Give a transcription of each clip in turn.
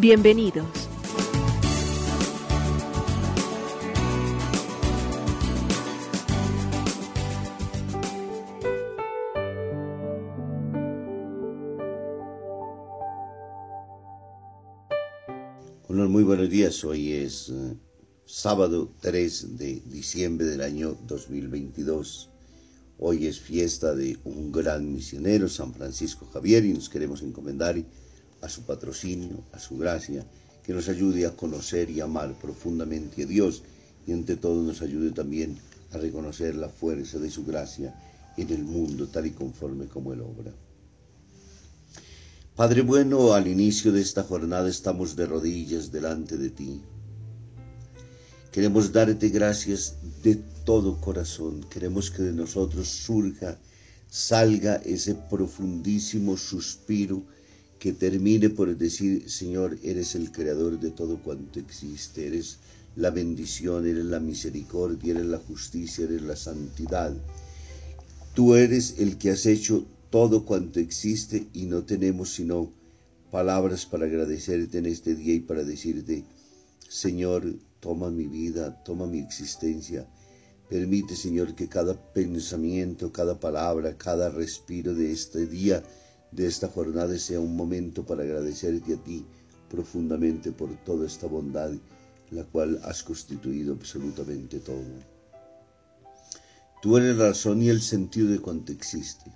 Bienvenidos. Bueno, muy buenos días. Hoy es eh, sábado 3 de diciembre del año 2022. Hoy es fiesta de un gran misionero, San Francisco Javier, y nos queremos encomendar a su patrocinio, a su gracia, que nos ayude a conocer y amar profundamente a Dios y ante todo nos ayude también a reconocer la fuerza de su gracia en el mundo tal y conforme como Él obra. Padre bueno, al inicio de esta jornada estamos de rodillas delante de ti. Queremos darte gracias de todo corazón. Queremos que de nosotros surja, salga ese profundísimo suspiro que termine por decir, Señor, eres el creador de todo cuanto existe, eres la bendición, eres la misericordia, eres la justicia, eres la santidad. Tú eres el que has hecho todo cuanto existe y no tenemos sino palabras para agradecerte en este día y para decirte, Señor, toma mi vida, toma mi existencia. Permite, Señor, que cada pensamiento, cada palabra, cada respiro de este día, de esta jornada, sea un momento para agradecerte a ti profundamente por toda esta bondad, la cual has constituido absolutamente todo. Tú eres la razón y el sentido de cuanto existe.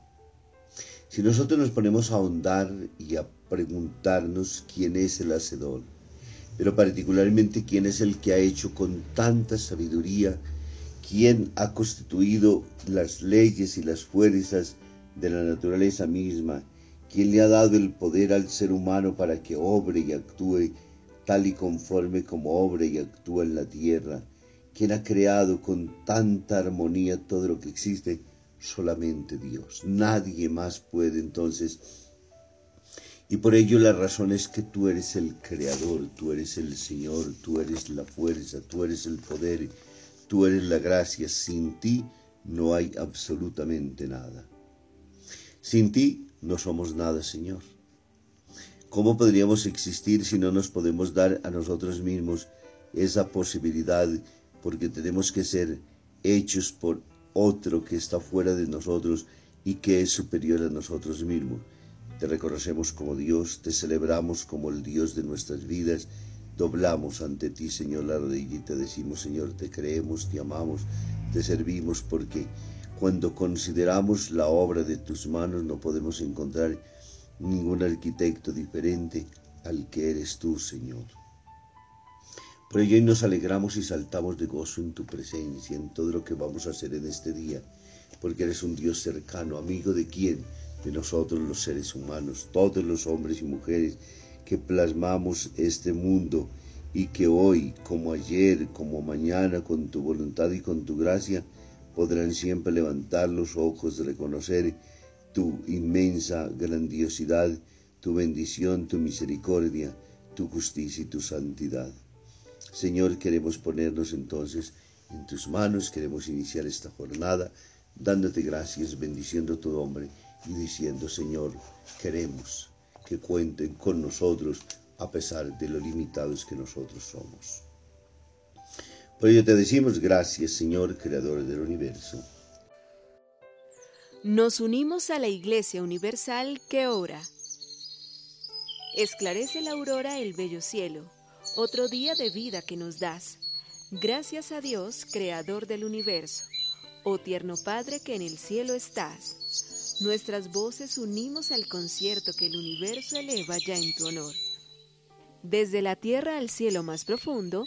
Si nosotros nos ponemos a ahondar y a preguntarnos quién es el Hacedor, pero particularmente quién es el que ha hecho con tanta sabiduría, quién ha constituido las leyes y las fuerzas de la naturaleza misma, quién le ha dado el poder al ser humano para que obre y actúe tal y conforme como obre y actúa en la tierra, quién ha creado con tanta armonía todo lo que existe, solamente Dios. Nadie más puede entonces. Y por ello la razón es que tú eres el creador, tú eres el Señor, tú eres la fuerza, tú eres el poder, tú eres la gracia. Sin ti no hay absolutamente nada. Sin ti no somos nada, Señor. ¿Cómo podríamos existir si no nos podemos dar a nosotros mismos esa posibilidad? Porque tenemos que ser hechos por otro que está fuera de nosotros y que es superior a nosotros mismos. Te reconocemos como Dios, te celebramos como el Dios de nuestras vidas, doblamos ante ti, Señor, la rodilla y te decimos, Señor, te creemos, te amamos, te servimos, porque cuando consideramos la obra de tus manos no podemos encontrar ningún arquitecto diferente al que eres tú, Señor. Por ello nos alegramos y saltamos de gozo en tu presencia, en todo lo que vamos a hacer en este día, porque eres un Dios cercano, amigo de quién, de nosotros los seres humanos, todos los hombres y mujeres que plasmamos este mundo y que hoy, como ayer, como mañana, con tu voluntad y con tu gracia, podrán siempre levantar los ojos reconocer tu inmensa grandiosidad, tu bendición, tu misericordia, tu justicia y tu santidad. Señor, queremos ponernos entonces en tus manos, queremos iniciar esta jornada dándote gracias, bendiciendo tu nombre y diciendo, Señor, queremos que cuenten con nosotros a pesar de lo limitados que nosotros somos. Por ello te decimos gracias, Señor, Creador del universo. Nos unimos a la Iglesia Universal que ora. Esclarece la aurora el bello cielo otro día de vida que nos das. Gracias a Dios, Creador del universo, oh tierno Padre que en el cielo estás. Nuestras voces unimos al concierto que el universo eleva ya en tu honor. Desde la tierra al cielo más profundo,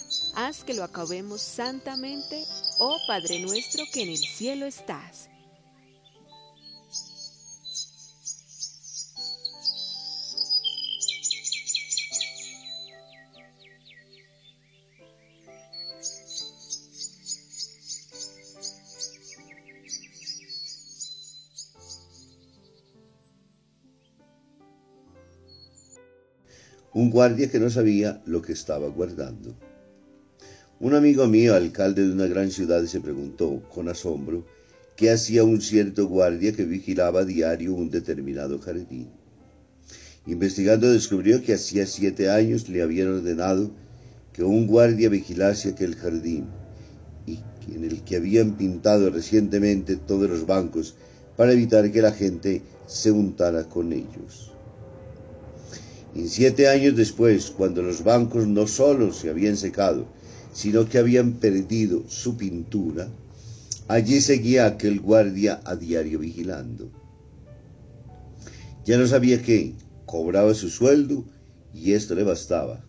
Haz que lo acabemos santamente, oh Padre nuestro que en el cielo estás. un guardia que no sabía lo que estaba guardando. Un amigo mío, alcalde de una gran ciudad, se preguntó con asombro qué hacía un cierto guardia que vigilaba diario un determinado jardín. Investigando descubrió que hacía siete años le habían ordenado que un guardia vigilase aquel jardín y en el que habían pintado recientemente todos los bancos para evitar que la gente se untara con ellos. Y siete años después, cuando los bancos no solo se habían secado, sino que habían perdido su pintura, allí seguía aquel guardia a diario vigilando. Ya no sabía qué, cobraba su sueldo y esto le bastaba.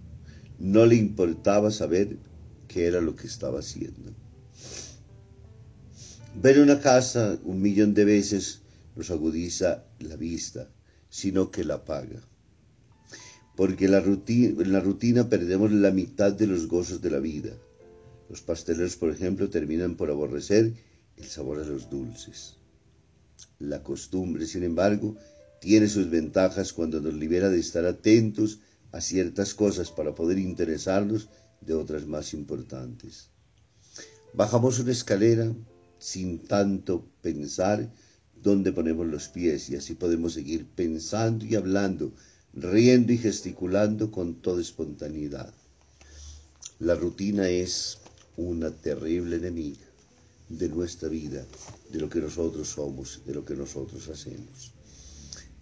No le importaba saber qué era lo que estaba haciendo. Ver una casa un millón de veces nos agudiza la vista, sino que la paga porque en la rutina perdemos la mitad de los gozos de la vida. Los pasteleros, por ejemplo, terminan por aborrecer el sabor de los dulces. La costumbre, sin embargo, tiene sus ventajas cuando nos libera de estar atentos a ciertas cosas para poder interesarnos de otras más importantes. Bajamos una escalera sin tanto pensar dónde ponemos los pies y así podemos seguir pensando y hablando riendo y gesticulando con toda espontaneidad. La rutina es una terrible enemiga de nuestra vida, de lo que nosotros somos, de lo que nosotros hacemos.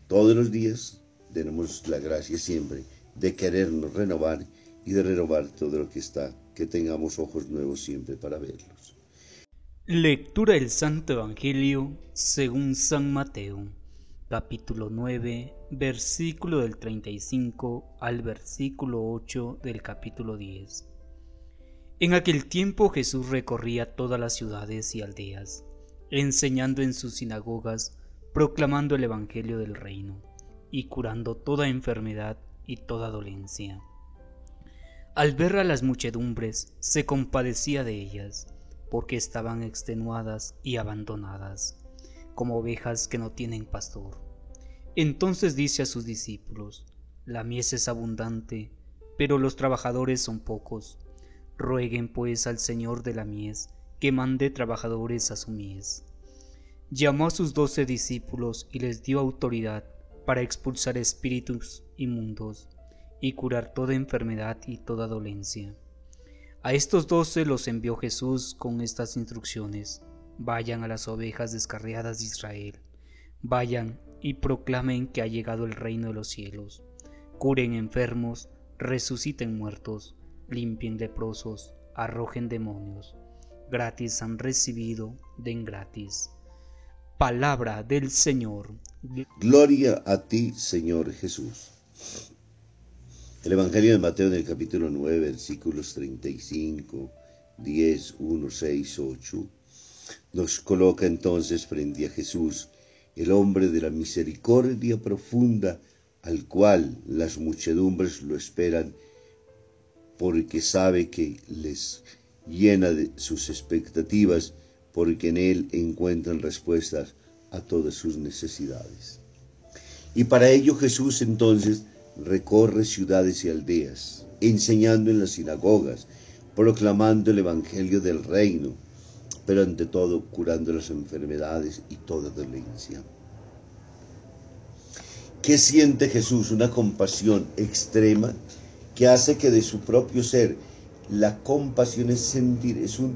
Todos los días tenemos la gracia siempre de querernos renovar y de renovar todo lo que está, que tengamos ojos nuevos siempre para verlos. Lectura del Santo Evangelio según San Mateo capítulo 9, versículo del 35 al versículo 8 del capítulo 10. En aquel tiempo Jesús recorría todas las ciudades y aldeas, enseñando en sus sinagogas, proclamando el Evangelio del reino, y curando toda enfermedad y toda dolencia. Al ver a las muchedumbres, se compadecía de ellas, porque estaban extenuadas y abandonadas como ovejas que no tienen pastor. Entonces dice a sus discípulos, La mies es abundante, pero los trabajadores son pocos. Rueguen pues al Señor de la mies que mande trabajadores a su mies. Llamó a sus doce discípulos y les dio autoridad para expulsar espíritus inmundos y curar toda enfermedad y toda dolencia. A estos doce los envió Jesús con estas instrucciones. Vayan a las ovejas descarriadas de Israel. Vayan y proclamen que ha llegado el reino de los cielos. Curen enfermos, resuciten muertos, limpien leprosos, arrojen demonios. Gratis han recibido, den gratis. Palabra del Señor. Gloria a ti, Señor Jesús. El Evangelio de Mateo en el capítulo 9, versículos 35, 10, 1, 6, 8 nos coloca entonces frente a Jesús, el hombre de la misericordia profunda, al cual las muchedumbres lo esperan, porque sabe que les llena de sus expectativas, porque en él encuentran respuestas a todas sus necesidades. Y para ello Jesús entonces recorre ciudades y aldeas, enseñando en las sinagogas, proclamando el Evangelio del reino, pero ante todo curando las enfermedades y toda dolencia. ¿Qué siente Jesús? Una compasión extrema que hace que de su propio ser la compasión es sentir, es un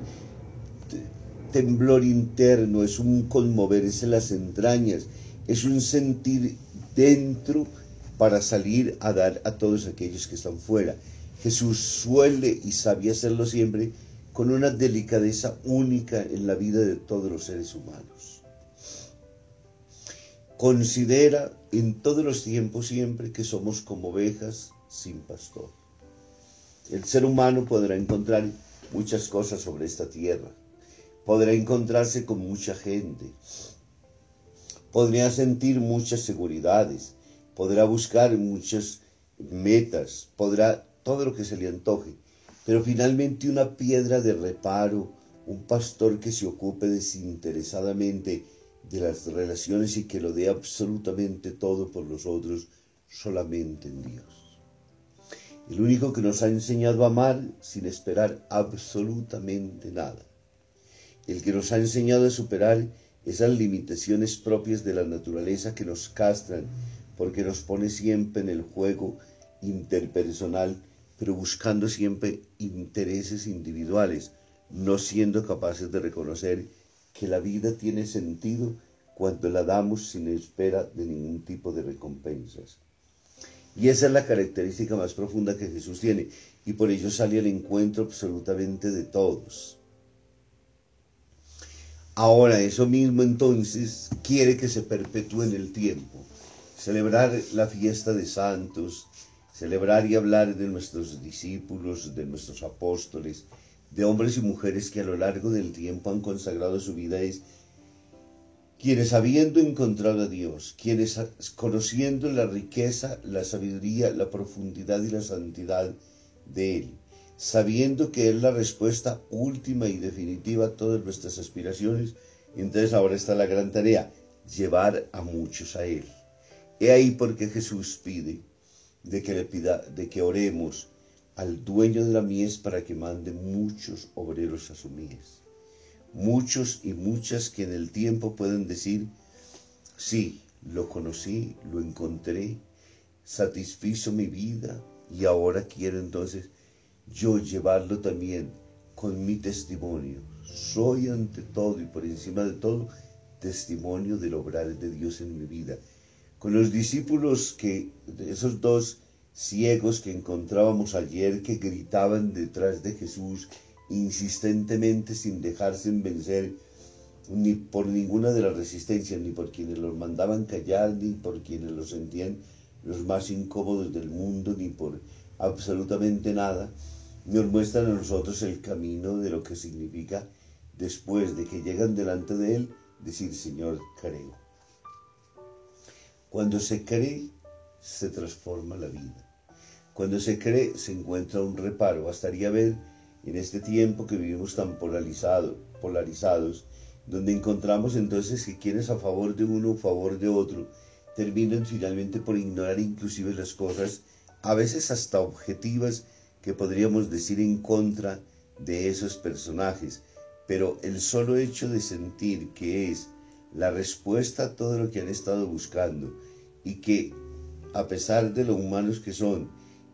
temblor interno, es un conmoverse las entrañas, es un sentir dentro para salir a dar a todos aquellos que están fuera. Jesús suele y sabía hacerlo siempre con una delicadeza única en la vida de todos los seres humanos. Considera en todos los tiempos siempre que somos como ovejas sin pastor. El ser humano podrá encontrar muchas cosas sobre esta tierra, podrá encontrarse con mucha gente, podría sentir muchas seguridades, podrá buscar muchas metas, podrá todo lo que se le antoje, pero finalmente una piedra de reparo, un pastor que se ocupe desinteresadamente de las relaciones y que lo dé absolutamente todo por los otros, solamente en Dios. El único que nos ha enseñado a amar sin esperar absolutamente nada. El que nos ha enseñado a superar esas limitaciones propias de la naturaleza que nos castran porque nos pone siempre en el juego interpersonal, pero buscando siempre intereses individuales, no siendo capaces de reconocer que la vida tiene sentido cuando la damos sin espera de ningún tipo de recompensas. Y esa es la característica más profunda que Jesús tiene, y por ello sale al encuentro absolutamente de todos. Ahora, eso mismo entonces quiere que se perpetúe en el tiempo, celebrar la fiesta de santos, celebrar y hablar de nuestros discípulos, de nuestros apóstoles, de hombres y mujeres que a lo largo del tiempo han consagrado su vida es quienes habiendo encontrado a Dios, quienes conociendo la riqueza, la sabiduría, la profundidad y la santidad de Él, sabiendo que es la respuesta última y definitiva a todas nuestras aspiraciones, entonces ahora está la gran tarea, llevar a muchos a Él. He ahí porque Jesús pide de que le pida, de que oremos al dueño de la mies para que mande muchos obreros a su mies. Muchos y muchas que en el tiempo pueden decir, sí, lo conocí, lo encontré, satisfizo mi vida y ahora quiero entonces yo llevarlo también con mi testimonio. Soy ante todo y por encima de todo testimonio del obrar de Dios en mi vida. Con los discípulos que, esos dos ciegos que encontrábamos ayer que gritaban detrás de Jesús insistentemente sin dejarse vencer ni por ninguna de las resistencias, ni por quienes los mandaban callar, ni por quienes los sentían los más incómodos del mundo, ni por absolutamente nada, nos muestran a nosotros el camino de lo que significa después de que llegan delante de Él, decir, Señor, creo. Cuando se cree, se transforma la vida. Cuando se cree, se encuentra un reparo. Bastaría ver en este tiempo que vivimos tan polarizado, polarizados, donde encontramos entonces que quienes a favor de uno o a favor de otro terminan finalmente por ignorar inclusive las cosas, a veces hasta objetivas, que podríamos decir en contra de esos personajes. Pero el solo hecho de sentir que es la respuesta a todo lo que han estado buscando y que, a pesar de lo humanos que son,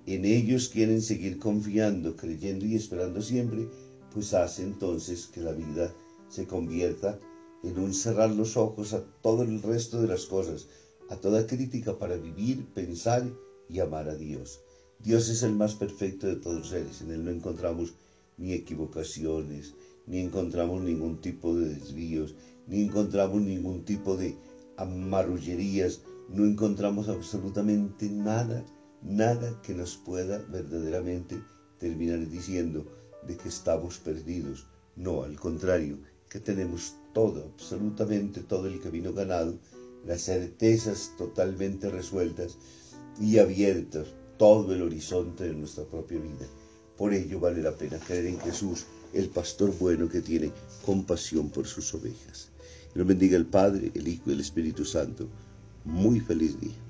en ellos quieren seguir confiando, creyendo y esperando siempre, pues hace entonces que la vida se convierta en un cerrar los ojos a todo el resto de las cosas, a toda crítica para vivir, pensar y amar a Dios. Dios es el más perfecto de todos los seres, en Él no encontramos ni equivocaciones, ni encontramos ningún tipo de desvíos, ni encontramos ningún tipo de amarullerías, no encontramos absolutamente nada nada que nos pueda verdaderamente terminar diciendo de que estamos perdidos. No, al contrario, que tenemos todo, absolutamente todo el camino ganado, las certezas totalmente resueltas y abiertas, todo el horizonte de nuestra propia vida. Por ello vale la pena creer en Jesús, el pastor bueno que tiene compasión por sus ovejas. Que nos bendiga el Padre, el Hijo y el Espíritu Santo. Muy feliz día.